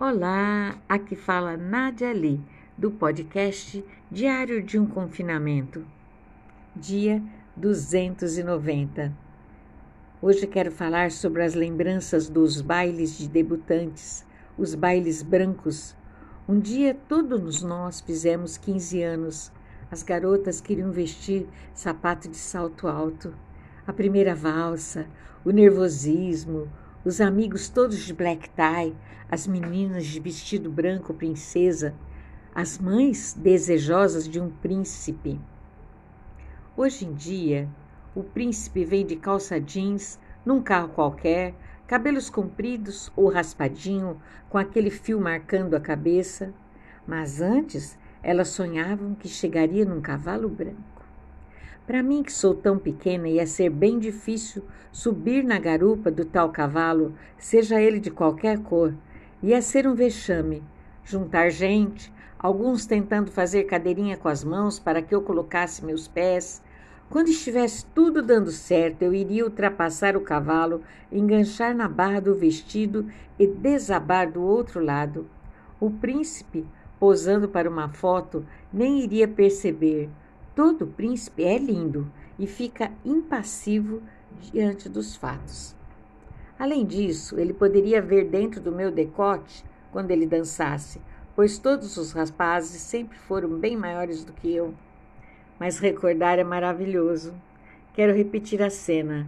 Olá, aqui fala Nádia Ali, do podcast Diário de um Confinamento, dia 290. Hoje quero falar sobre as lembranças dos bailes de debutantes, os bailes brancos. Um dia todos nós fizemos 15 anos. As garotas queriam vestir sapato de salto alto. A primeira valsa, o nervosismo, os amigos todos de black tie, as meninas de vestido branco princesa, as mães desejosas de um príncipe. Hoje em dia, o príncipe vem de calça jeans, num carro qualquer, cabelos compridos ou raspadinho, com aquele fio marcando a cabeça. Mas antes, elas sonhavam que chegaria num cavalo branco. Para mim, que sou tão pequena, ia ser bem difícil subir na garupa do tal cavalo, seja ele de qualquer cor. Ia ser um vexame. Juntar gente, alguns tentando fazer cadeirinha com as mãos para que eu colocasse meus pés. Quando estivesse tudo dando certo, eu iria ultrapassar o cavalo, enganchar na barra do vestido e desabar do outro lado. O príncipe, posando para uma foto, nem iria perceber Todo príncipe é lindo e fica impassivo diante dos fatos. Além disso, ele poderia ver dentro do meu decote quando ele dançasse, pois todos os rapazes sempre foram bem maiores do que eu. Mas recordar é maravilhoso. Quero repetir a cena.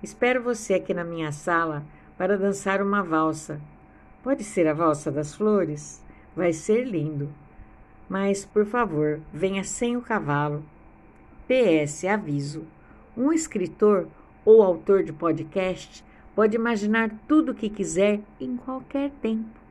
Espero você aqui na minha sala para dançar uma valsa. Pode ser a valsa das flores? Vai ser lindo. Mas, por favor, venha sem o cavalo. PS Aviso: um escritor ou autor de podcast pode imaginar tudo o que quiser em qualquer tempo.